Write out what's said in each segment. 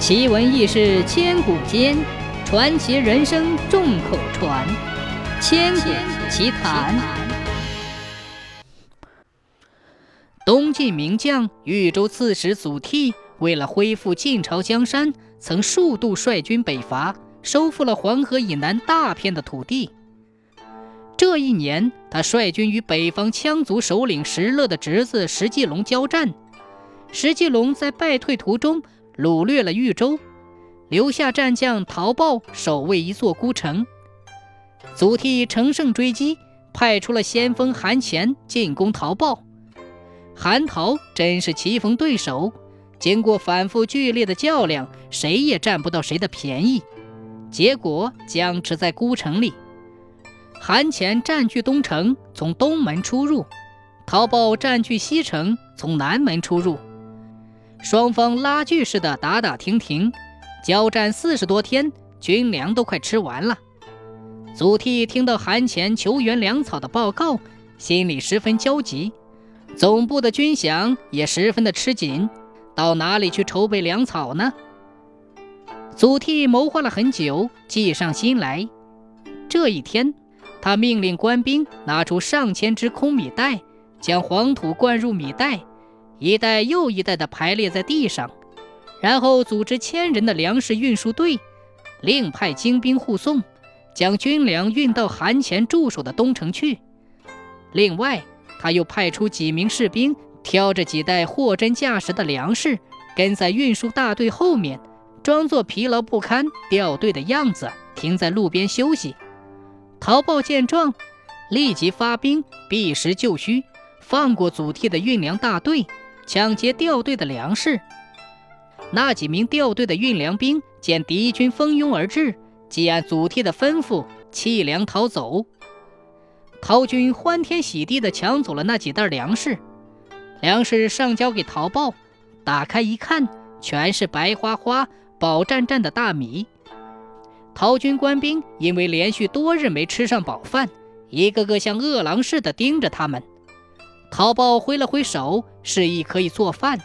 奇闻异事千古间，传奇人生众口传。千古奇谈。东晋名将豫州刺史祖逖，为了恢复晋朝江山，曾数度率军北伐，收复了黄河以南大片的土地。这一年，他率军与北方羌族首领石勒的侄子石继龙交战。石继龙在败退途中掳掠了豫州，留下战将陶豹守卫一座孤城。祖逖乘胜追击，派出了先锋韩虔进攻陶豹。韩陶真是棋逢对手，经过反复剧烈的较量，谁也占不到谁的便宜，结果僵持在孤城里。韩虔占据东城，从东门出入；陶豹占据西城，从南门出入。双方拉锯似的打打停停，交战四十多天，军粮都快吃完了。祖逖听到韩虔求援粮草的报告，心里十分焦急。总部的军饷也十分的吃紧，到哪里去筹备粮草呢？祖逖谋划了很久，计上心来。这一天，他命令官兵拿出上千只空米袋，将黄土灌入米袋。一代又一代地排列在地上，然后组织千人的粮食运输队，另派精兵护送，将军粮运到韩前驻守的东城去。另外，他又派出几名士兵，挑着几袋货真价实的粮食，跟在运输大队后面，装作疲劳不堪掉队的样子，停在路边休息。陶豹见状，立即发兵避实就虚，放过祖逖的运粮大队。抢劫掉队的粮食，那几名掉队的运粮兵见敌军蜂拥而至，即按祖逖的吩咐弃粮逃走。陶军欢天喜地地抢走了那几袋粮食，粮食上交给陶豹，打开一看，全是白花花、饱蘸蘸的大米。陶军官兵因为连续多日没吃上饱饭，一个个像饿狼似的盯着他们。陶豹挥了挥手，示意可以做饭。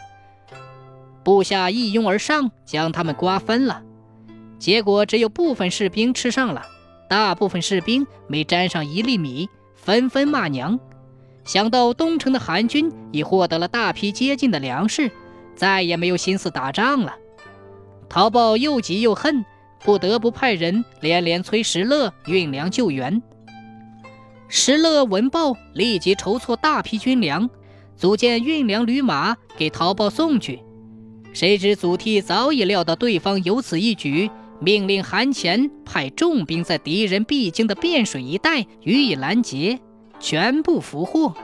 部下一拥而上，将他们瓜分了。结果只有部分士兵吃上了，大部分士兵没沾上一粒米，纷纷骂娘。想到东城的韩军已获得了大批接近的粮食，再也没有心思打仗了。陶豹又急又恨，不得不派人连连催石勒运粮救援。石勒闻报，立即筹措大批军粮，组建运粮旅马给陶豹送去。谁知祖逖早已料到对方有此一举，命令韩虔派重兵在敌人必经的汴水一带予以拦截，全部俘获。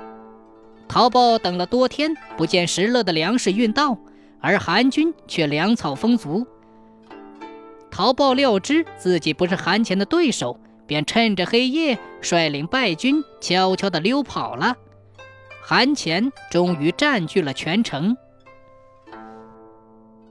陶豹等了多天，不见石勒的粮食运到，而韩军却粮草丰足。陶豹料知自己不是韩虔的对手。便趁着黑夜，率领败军悄悄地溜跑了。韩虔终于占据了全城。